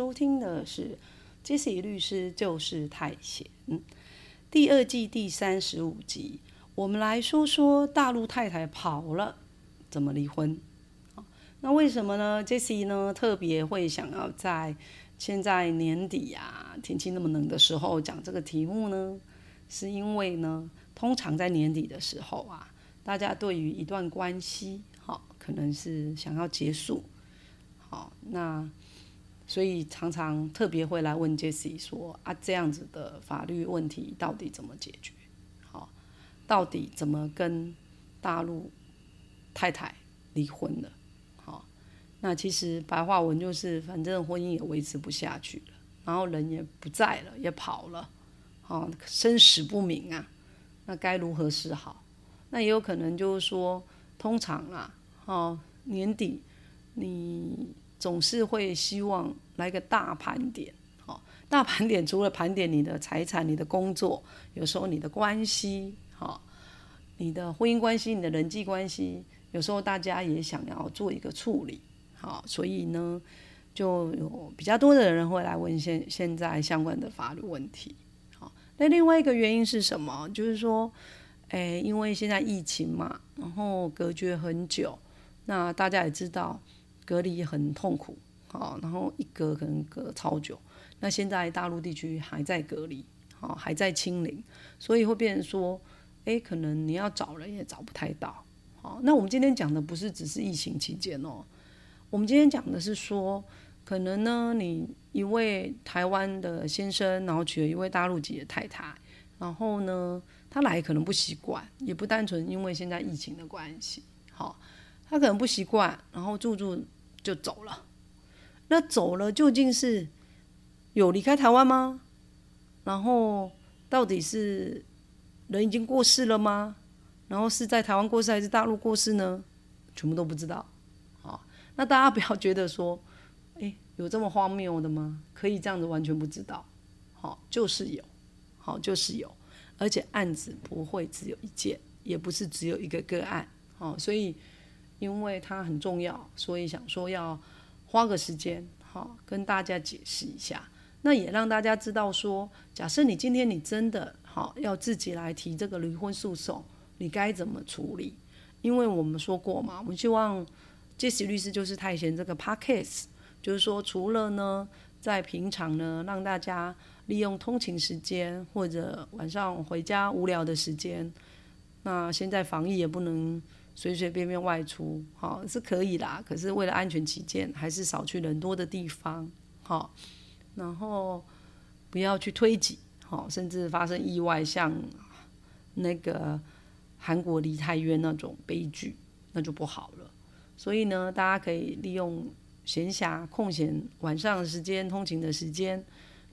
收听的是《Jesse 律师就是太闲》第二季第三十五集。我们来说说大陆太太跑了怎么离婚。那为什么呢？Jesse 呢特别会想要在现在年底啊，天气那么冷的时候讲这个题目呢？是因为呢，通常在年底的时候啊，大家对于一段关系，好，可能是想要结束。好，那所以常常特别会来问 Jesse 说啊，这样子的法律问题到底怎么解决？好，到底怎么跟大陆太太离婚了？好，那其实白话文就是，反正婚姻也维持不下去了，然后人也不在了，也跑了，好，生死不明啊，那该如何是好？那也有可能就是说，通常啊，哦，年底你。总是会希望来个大盘点，好，大盘点除了盘点你的财产、你的工作，有时候你的关系，好，你的婚姻关系、你的人际关系，有时候大家也想要做一个处理，好，所以呢，就有比较多的人会来问现现在相关的法律问题，好，那另外一个原因是什么？就是说，诶，因为现在疫情嘛，然后隔绝很久，那大家也知道。隔离很痛苦，好，然后一隔可能隔超久。那现在大陆地区还在隔离，好，还在清零，所以会变成说，哎，可能你要找人也找不太到。好，那我们今天讲的不是只是疫情期间哦，我们今天讲的是说，可能呢，你一位台湾的先生，然后娶了一位大陆籍的太太，然后呢，他来可能不习惯，也不单纯因为现在疫情的关系，好，他可能不习惯，然后住住。就走了，那走了究竟是有离开台湾吗？然后到底是人已经过世了吗？然后是在台湾过世还是大陆过世呢？全部都不知道。好，那大家不要觉得说，哎，有这么荒谬的吗？可以这样子完全不知道？好，就是有，好，就是有，而且案子不会只有一件，也不是只有一个个案。好，所以。因为它很重要，所以想说要花个时间，好跟大家解释一下。那也让大家知道说，假设你今天你真的好要自己来提这个离婚诉讼，你该怎么处理？因为我们说过嘛，我们希望杰西律师就是太贤这个 podcast，就是说除了呢在平常呢让大家利用通勤时间或者晚上回家无聊的时间，那现在防疫也不能。随随便便外出，好是可以啦。可是为了安全起见，还是少去人多的地方，好。然后不要去推挤，好，甚至发生意外，像那个韩国梨泰院那种悲剧，那就不好了。所以呢，大家可以利用闲暇空闲晚上的时间、通勤的时间，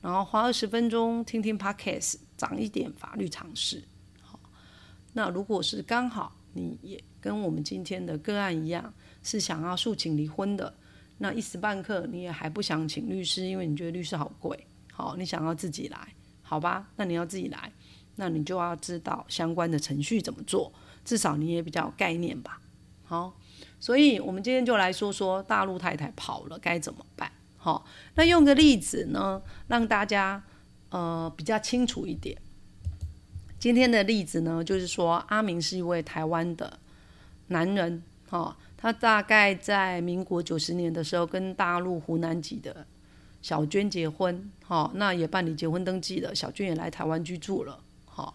然后花二十分钟听听 podcast，长一点法律常识。好，那如果是刚好你也。跟我们今天的个案一样，是想要诉请离婚的。那一时半刻你也还不想请律师，因为你觉得律师好贵。好，你想要自己来，好吧？那你要自己来，那你就要知道相关的程序怎么做，至少你也比较有概念吧。好，所以我们今天就来说说大陆太太跑了该怎么办。好，那用个例子呢，让大家呃比较清楚一点。今天的例子呢，就是说阿明是一位台湾的。男人，哈，他大概在民国九十年的时候跟大陆湖南籍的小娟结婚，哈，那也办理结婚登记了，小娟也来台湾居住了，哈。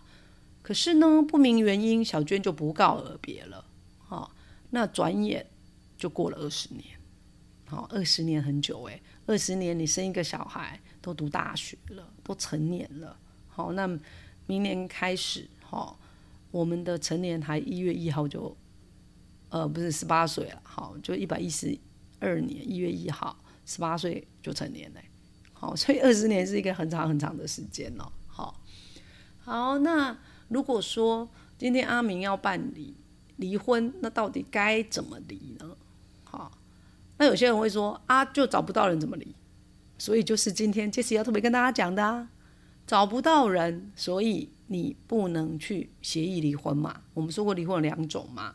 可是呢，不明原因，小娟就不告而别了，哈。那转眼就过了二十年，好，二十年很久诶，二十年你生一个小孩都读大学了，都成年了，好，那明年开始，哈，我们的成年还一月一号就。呃，不是十八岁了，好，就一百一十二年一月一号，十八岁就成年嘞。好，所以二十年是一个很长很长的时间哦。好，好，那如果说今天阿明要办理离婚，那到底该怎么离呢？好，那有些人会说啊，就找不到人怎么离？所以就是今天杰西要特别跟大家讲的啊，找不到人，所以你不能去协议离婚嘛。我们说过离婚有两种嘛。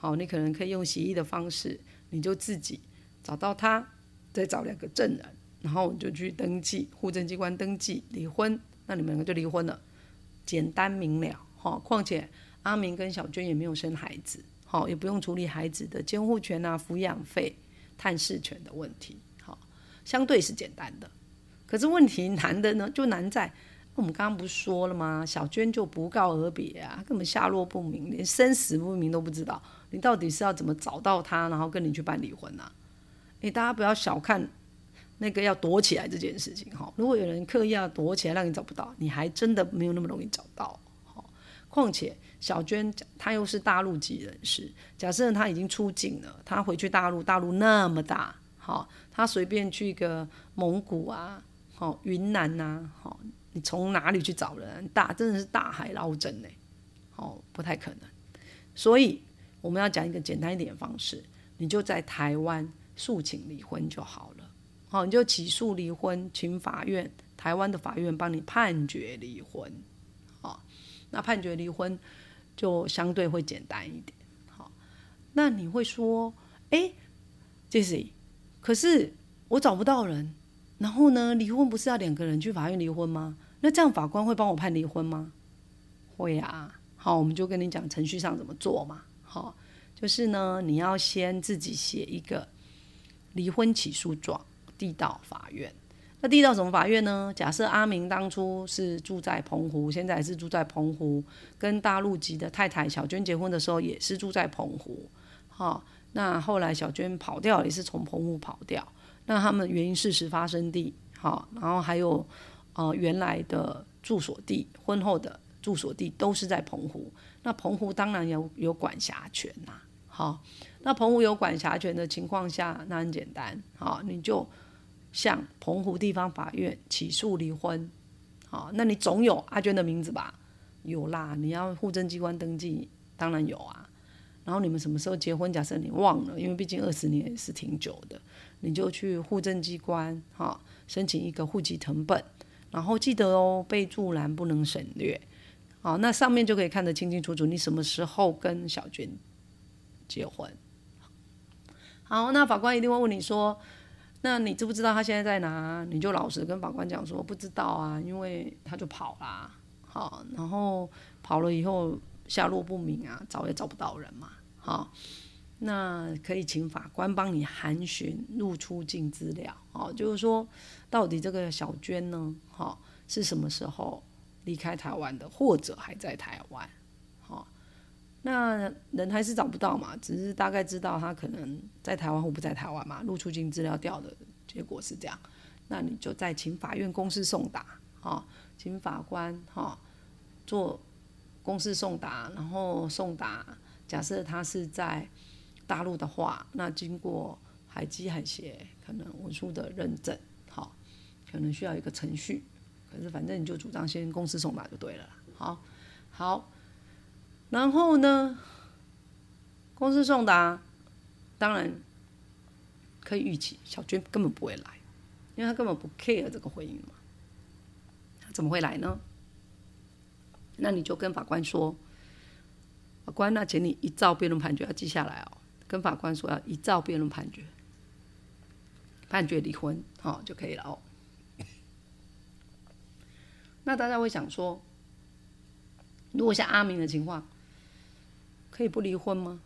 好，你可能可以用协议的方式，你就自己找到他，再找两个证人，然后你就去登记，户政机关登记离婚，那你们两个就离婚了，简单明了。好，况且阿明跟小娟也没有生孩子，好，也不用处理孩子的监护权啊、抚养费、探视权的问题，好，相对是简单的。可是问题难的呢，就难在。我们刚刚不是说了吗？小娟就不告而别啊，根本下落不明，连生死不明都不知道。你到底是要怎么找到他，然后跟你去办离婚呢？诶，大家不要小看那个要躲起来这件事情哈。如果有人刻意要躲起来让你找不到，你还真的没有那么容易找到。好，况且小娟她又是大陆籍人士，假设她已经出境了，她回去大陆，大陆那么大，好，她随便去一个蒙古啊，好，云南呐，好。你从哪里去找人？大真的是大海捞针呢，哦，不太可能。所以我们要讲一个简单一点的方式，你就在台湾诉请离婚就好了。好，你就起诉离婚，请法院台湾的法院帮你判决离婚。好，那判决离婚就相对会简单一点。好，那你会说，哎，Jesse，可是我找不到人。然后呢？离婚不是要两个人去法院离婚吗？那这样法官会帮我判离婚吗？会啊。好，我们就跟你讲程序上怎么做嘛。好，就是呢，你要先自己写一个离婚起诉状递到法院。那递到什么法院呢？假设阿明当初是住在澎湖，现在是住在澎湖，跟大陆籍的太太小娟结婚的时候也是住在澎湖。好，那后来小娟跑掉也是从澎湖跑掉。那他们原因事实发生地，好，然后还有呃原来的住所地，婚后的住所地都是在澎湖。那澎湖当然有有管辖权呐，好，那澎湖有管辖权的情况下，那很简单，好，你就向澎湖地方法院起诉离婚，好，那你总有阿娟的名字吧？有啦，你要户政机关登记，当然有啊。然后你们什么时候结婚？假设你忘了，因为毕竟二十年也是挺久的，你就去户政机关哈申请一个户籍成本，然后记得哦，备注栏不能省略，好，那上面就可以看得清清楚楚，你什么时候跟小娟结婚。好，那法官一定会问你说，那你知不知道他现在在哪？你就老实跟法官讲说不知道啊，因为他就跑啦，好，然后跑了以后下落不明啊，找也找不到人嘛。好，那可以请法官帮你函询入出境资料。哦，就是说，到底这个小娟呢，好是什么时候离开台湾的，或者还在台湾？哦，那人还是找不到嘛，只是大概知道他可能在台湾或不在台湾嘛。入出境资料调的结果是这样，那你就再请法院公示送达，好，请法官哈做公示送达，然后送达。假设他是在大陆的话，那经过海基海协可能文书的认证，好，可能需要一个程序。可是反正你就主张先公司送达就对了。好，好，然后呢，公司送达，当然可以预期小娟根本不会来，因为他根本不 care 这个婚姻嘛。他怎么会来呢？那你就跟法官说。法官，那请你依照辩论判决要记下来哦。跟法官说要依照辩论判决，判决离婚，好就可以了哦。那大家会想说，如果像阿明的情况，可以不离婚吗？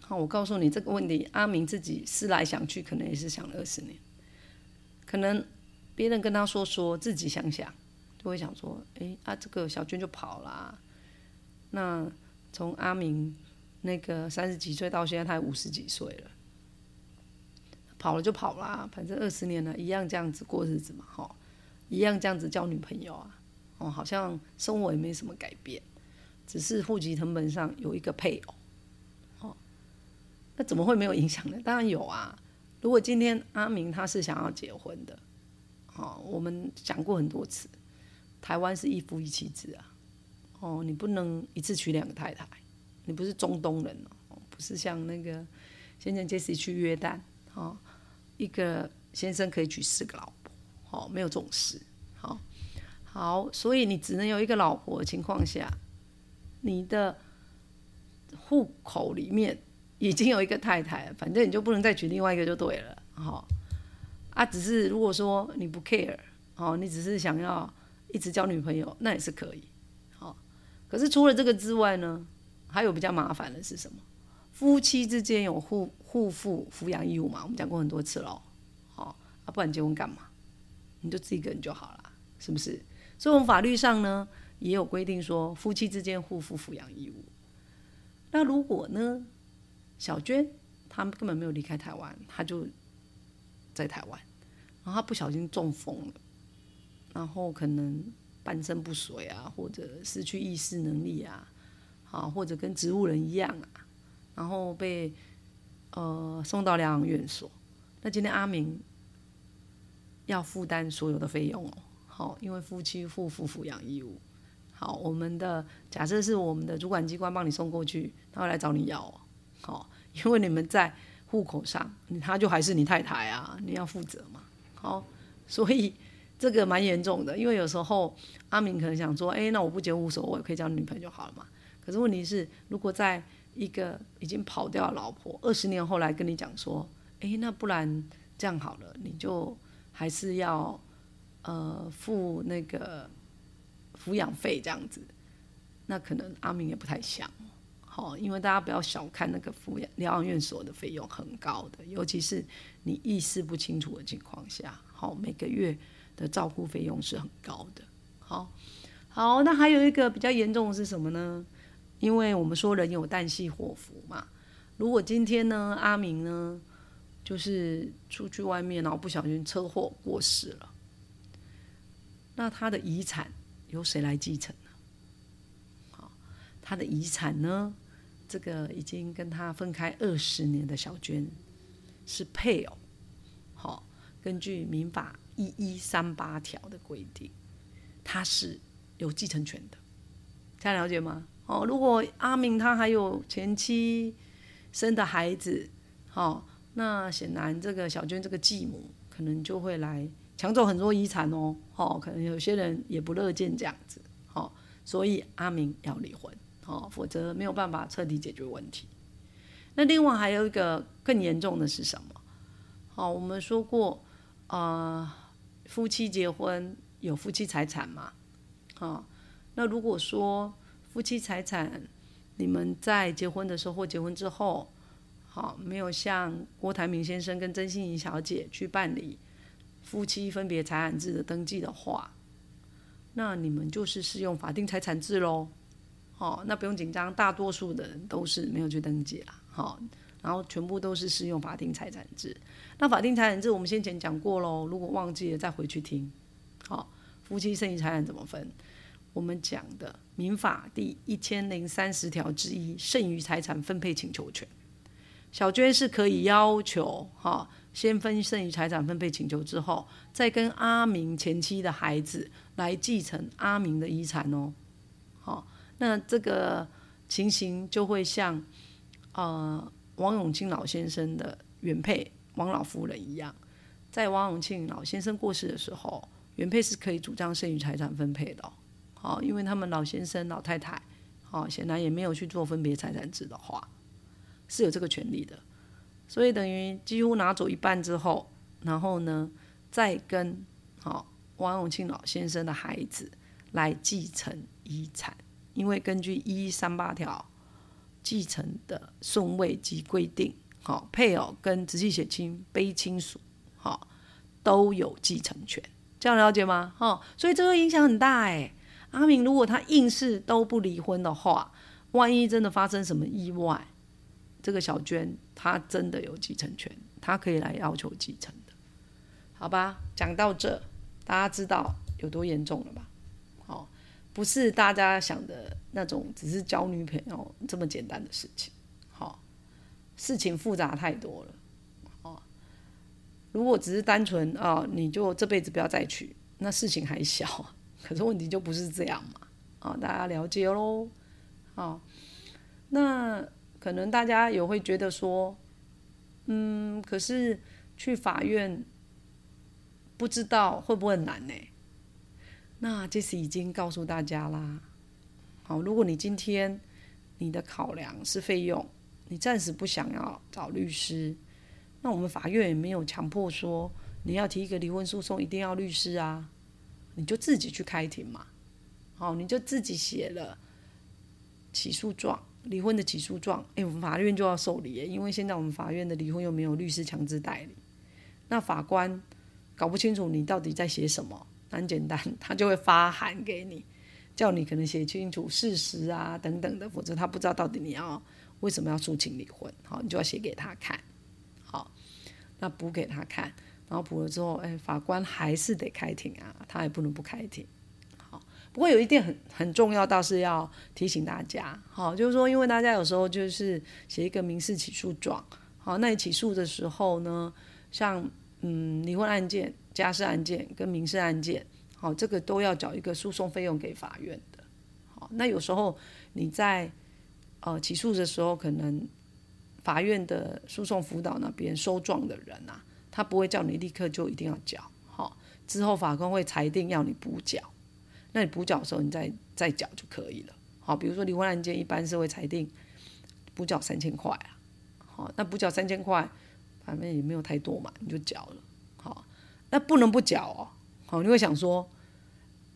好，我告诉你这个问题，阿明自己思来想去，可能也是想了二十年。可能别人跟他说说，自己想想，就会想说，哎，啊，这个小娟就跑了。那从阿明那个三十几岁到现在，他五十几岁了，跑了就跑啦，反正二十年了，一样这样子过日子嘛，哈，一样这样子交女朋友啊，哦，好像生活也没什么改变，只是户籍成本上有一个配偶，哦，那怎么会没有影响呢？当然有啊。如果今天阿明他是想要结婚的，哦，我们讲过很多次，台湾是一夫一妻制啊，哦，你不能一次娶两个太太，你不是中东人哦，不是像那个先前杰西去约旦，哦，一个先生可以娶四个老婆，哦，没有这种事，好，好，所以你只能有一个老婆的情况下，你的户口里面。已经有一个太太，反正你就不能再娶另外一个就对了，好啊。只是如果说你不 care，哦，你只是想要一直交女朋友，那也是可以，好。可是除了这个之外呢，还有比较麻烦的是什么？夫妻之间有互互负抚养义务嘛？我们讲过很多次喽，好啊，不然结婚干嘛？你就自己一个人就好了，是不是？所以，我们法律上呢也有规定说，夫妻之间互负抚养义务。那如果呢？小娟，她根本没有离开台湾，她就在台湾。然后她不小心中风了，然后可能半身不遂啊，或者失去意识能力啊，啊，或者跟植物人一样啊，然后被呃送到疗养院所。那今天阿明要负担所有的费用哦，好，因为夫妻负负抚养义务。好，我们的假设是我们的主管机关帮你送过去，他会来找你要哦。好，因为你们在户口上，他就还是你太太啊，你要负责嘛。好，所以这个蛮严重的。因为有时候阿明可能想说，哎，那我不结婚无所谓，可以交女朋友就好了嘛。可是问题是，如果在一个已经跑掉的老婆，二十年后来跟你讲说，哎，那不然这样好了，你就还是要呃付那个抚养费这样子，那可能阿明也不太想。好，因为大家不要小看那个抚养疗养院所的费用很高的，尤其是你意识不清楚的情况下，好，每个月的照顾费用是很高的。好，好，那还有一个比较严重的是什么呢？因为我们说人有旦夕祸福嘛，如果今天呢，阿明呢，就是出去外面然后不小心车祸过世了，那他的遗产由谁来继承呢？他的遗产呢？这个已经跟他分开二十年的小娟是配偶，好，根据民法一一三八条的规定，他是有继承权的，大家了解吗？哦，如果阿明他还有前妻生的孩子，哦，那显然这个小娟这个继母可能就会来抢走很多遗产哦，哦，可能有些人也不乐见这样子，好，所以阿明要离婚。哦，否则没有办法彻底解决问题。那另外还有一个更严重的是什么？好，我们说过，呃，夫妻结婚有夫妻财产嘛？好，那如果说夫妻财产，你们在结婚的时候或结婚之后，好，没有向郭台铭先生跟曾心怡小姐去办理夫妻分别财产制的登记的话，那你们就是适用法定财产制喽。哦，那不用紧张，大多数的人都是没有去登记啦。好，然后全部都是适用法定财产制。那法定财产制我们先前讲过喽，如果忘记了再回去听。好，夫妻剩余财产怎么分？我们讲的民法第一千零三十条之一，剩余财产分配请求权。小娟是可以要求，哈，先分剩余财产分配请求之后，再跟阿明前妻的孩子来继承阿明的遗产哦。好。那这个情形就会像，呃，王永庆老先生的原配王老夫人一样，在王永庆老先生过世的时候，原配是可以主张剩余财产分配的，好，因为他们老先生老太太，好，显然也没有去做分别财产制的话，是有这个权利的，所以等于几乎拿走一半之后，然后呢，再跟好王永庆老先生的孩子来继承遗产。因为根据一三八条继承的顺位及规定，好，配偶跟直系血亲、卑亲属，好，都有继承权，这样了解吗？哈，所以这个影响很大哎。阿明如果他硬是都不离婚的话，万一真的发生什么意外，这个小娟她真的有继承权，她可以来要求继承的，好吧？讲到这，大家知道有多严重了吧？哦不是大家想的那种，只是交女朋友这么简单的事情。好，事情复杂太多了。哦，如果只是单纯啊，你就这辈子不要再娶，那事情还小。可是问题就不是这样嘛。啊，大家了解喽。好，那可能大家也会觉得说，嗯，可是去法院不知道会不会很难呢？那这是已经告诉大家啦。好，如果你今天你的考量是费用，你暂时不想要找律师，那我们法院也没有强迫说你要提一个离婚诉讼一定要律师啊，你就自己去开庭嘛。好，你就自己写了起诉状，离婚的起诉状，哎，我们法院就要受理，因为现在我们法院的离婚又没有律师强制代理，那法官搞不清楚你到底在写什么。很简单，他就会发函给你，叫你可能写清楚事实啊等等的，否则他不知道到底你要为什么要诉请离婚，好，你就要写给他看，好，那补给他看，然后补了之后，哎，法官还是得开庭啊，他也不能不开庭，好，不过有一点很很重要，倒是要提醒大家，好，就是说，因为大家有时候就是写一个民事起诉状，好，那你起诉的时候呢，像嗯离婚案件。家事案件跟民事案件，好，这个都要缴一个诉讼费用给法院的。好，那有时候你在呃起诉的时候，可能法院的诉讼辅导那边收状的人啊，他不会叫你立刻就一定要缴。好，之后法官会裁定要你补缴，那你补缴的时候，你再再缴就可以了。好，比如说离婚案件，一般是会裁定补缴三千块啊。好，那补缴三千块，反正也没有太多嘛，你就缴了。好。那不能不缴哦，好，你会想说，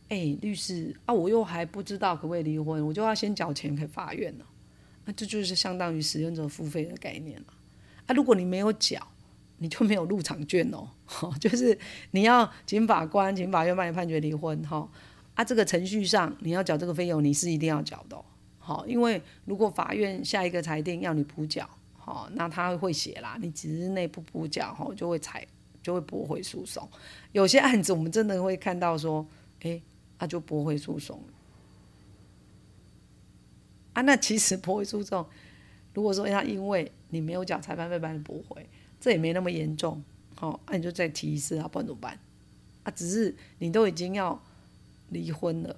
哎，律师啊，我又还不知道可不可以离婚，我就要先缴钱给法院呢，那这就是相当于使用者付费的概念了。啊，如果你没有缴，你就没有入场券哦，就是你要请法官、请法院帮你判决离婚哈，啊，这个程序上你要缴这个费用，你是一定要缴的，好，因为如果法院下一个裁定要你补缴，好，那他会写啦，你几日内不补缴，哈，就会裁。就会驳回诉讼，有些案子我们真的会看到说，哎，他就驳回诉讼啊，那其实 驳回诉讼，如果说他因为你没有缴裁判费把你驳回，这也没那么严重，好，那你就再提一次啊，不然怎么办？啊，只是你都已经要离婚了，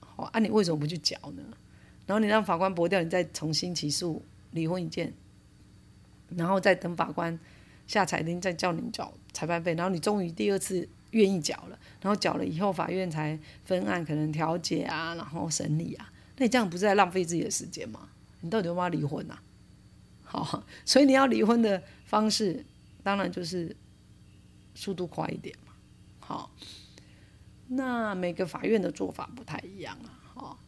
好，啊，你为什么不去缴呢？然后你让法官驳掉，你再重新起诉离婚一件，然后再等法官。下裁定再叫你缴裁判费，然后你终于第二次愿意缴了，然后缴了以后法院才分案，可能调解啊，然后审理啊，那你这样不是在浪费自己的时间吗？你到底要不要离婚呐？好，所以你要离婚的方式，当然就是速度快一点嘛。好，那每个法院的做法不太一样啊。好，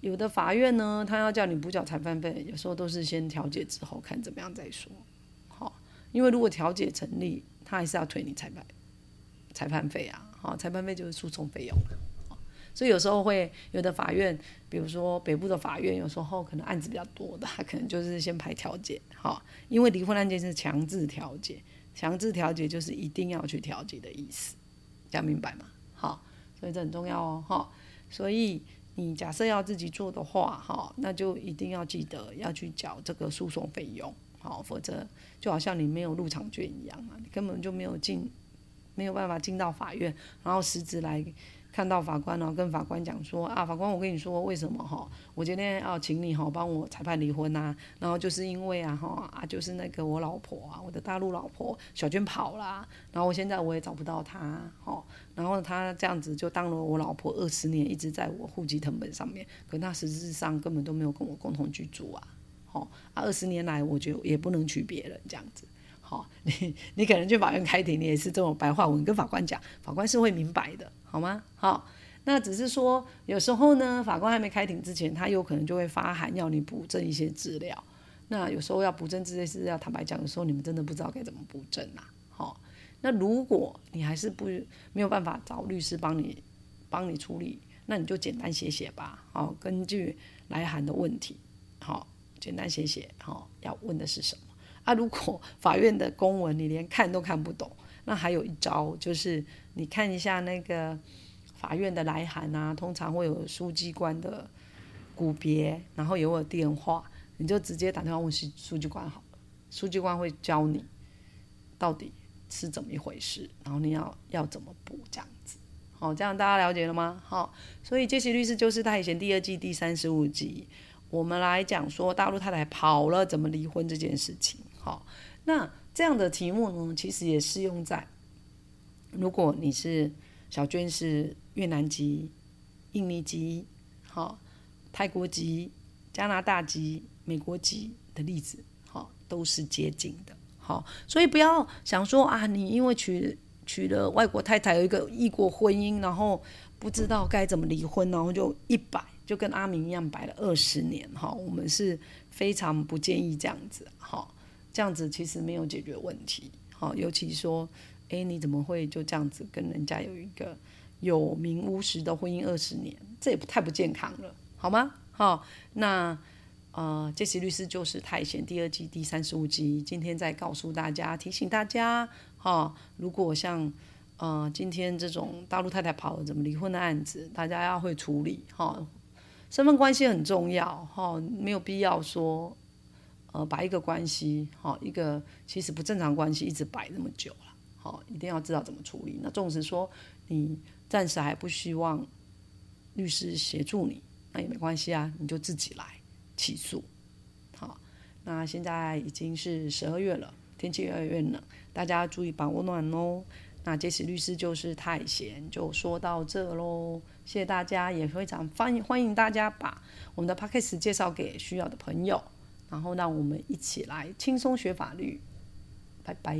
有的法院呢，他要叫你补缴裁判费，有时候都是先调解之后看怎么样再说。好因为如果调解成立，他还是要退你裁判裁判费啊，好，裁判费就是诉讼费用所以有时候会有的法院，比如说北部的法院，有时候可能案子比较多的，他可能就是先排调解，好，因为离婚案件是强制调解，强制调解就是一定要去调解的意思，这样明白吗？好，所以这很重要哦，哈，所以你假设要自己做的话，哈，那就一定要记得要去缴这个诉讼费用。好，否则就好像你没有入场券一样啊，你根本就没有进，没有办法进到法院，然后实质来看到法官，然后跟法官讲说啊，法官，我跟你说为什么哈，我今天要请你哈帮我裁判离婚呐，然后就是因为啊哈啊就是那个我老婆啊，我的大陆老婆小娟跑啦，然后我现在我也找不到她，哈，然后她这样子就当了我老婆二十年，一直在我户籍成本上面，可她实质上根本都没有跟我共同居住啊。哦，二十年来，我觉得也不能娶别人这样子。好，你你可能去法院开庭，你也是这种白话文跟法官讲，法官是会明白的，好吗？好，那只是说有时候呢，法官还没开庭之前，他有可能就会发函要你补证一些资料。那有时候要补证这些资料，坦白讲，有时候你们真的不知道该怎么补证啊。好，那如果你还是不没有办法找律师帮你帮你处理，那你就简单写写吧。好，根据来函的问题，好。简单写写，哈，要问的是什么？啊，如果 法院的公文你连看都看不懂，那还有一招，就是你看一下那个法院的来函啊，通常会有书记官的股别，然后有我电话，你就直接打电话问书书记官好了。书记官会教你到底是怎么一回事，然后你要要怎么补这样子。好，这样大家了解了吗？好，所以《杰西律师就是太闲》第二季第三十五集，我们来讲说大陆太太跑了怎么离婚这件事情。好，那这样的题目呢，其实也适用在如果你是小娟是越南籍、印尼籍、好泰国籍、加拿大籍、美国籍的例子，好都是接近的。好，所以不要想说啊，你因为娶娶了外国太太，有一个异国婚姻，然后不知道该怎么离婚，然后就一摆，就跟阿明一样摆了二十年。哈，我们是非常不建议这样子。哈，这样子其实没有解决问题。好，尤其说，哎，你怎么会就这样子跟人家有一个有名无实的婚姻二十年？这也不太不健康了，好吗？好，那。呃，杰西律师就是太闲第二季第三十五集，今天再告诉大家，提醒大家，哈，如果像呃今天这种大陆太太跑了怎么离婚的案子，大家要会处理，哈，身份关系很重要，哈，没有必要说，呃，把一个关系，哈，一个其实不正常关系一直摆那么久了，好，一定要知道怎么处理。那纵使说你暂时还不希望律师协助你，那也没关系啊，你就自己来。起诉，好，那现在已经是十二月了，天气越来越冷，大家注意保暖哦。那杰西律师就是太闲，就说到这喽，谢谢大家，也非常欢迎欢迎大家把我们的 p a c k a g e 介绍给需要的朋友，然后让我们一起来轻松学法律，拜拜。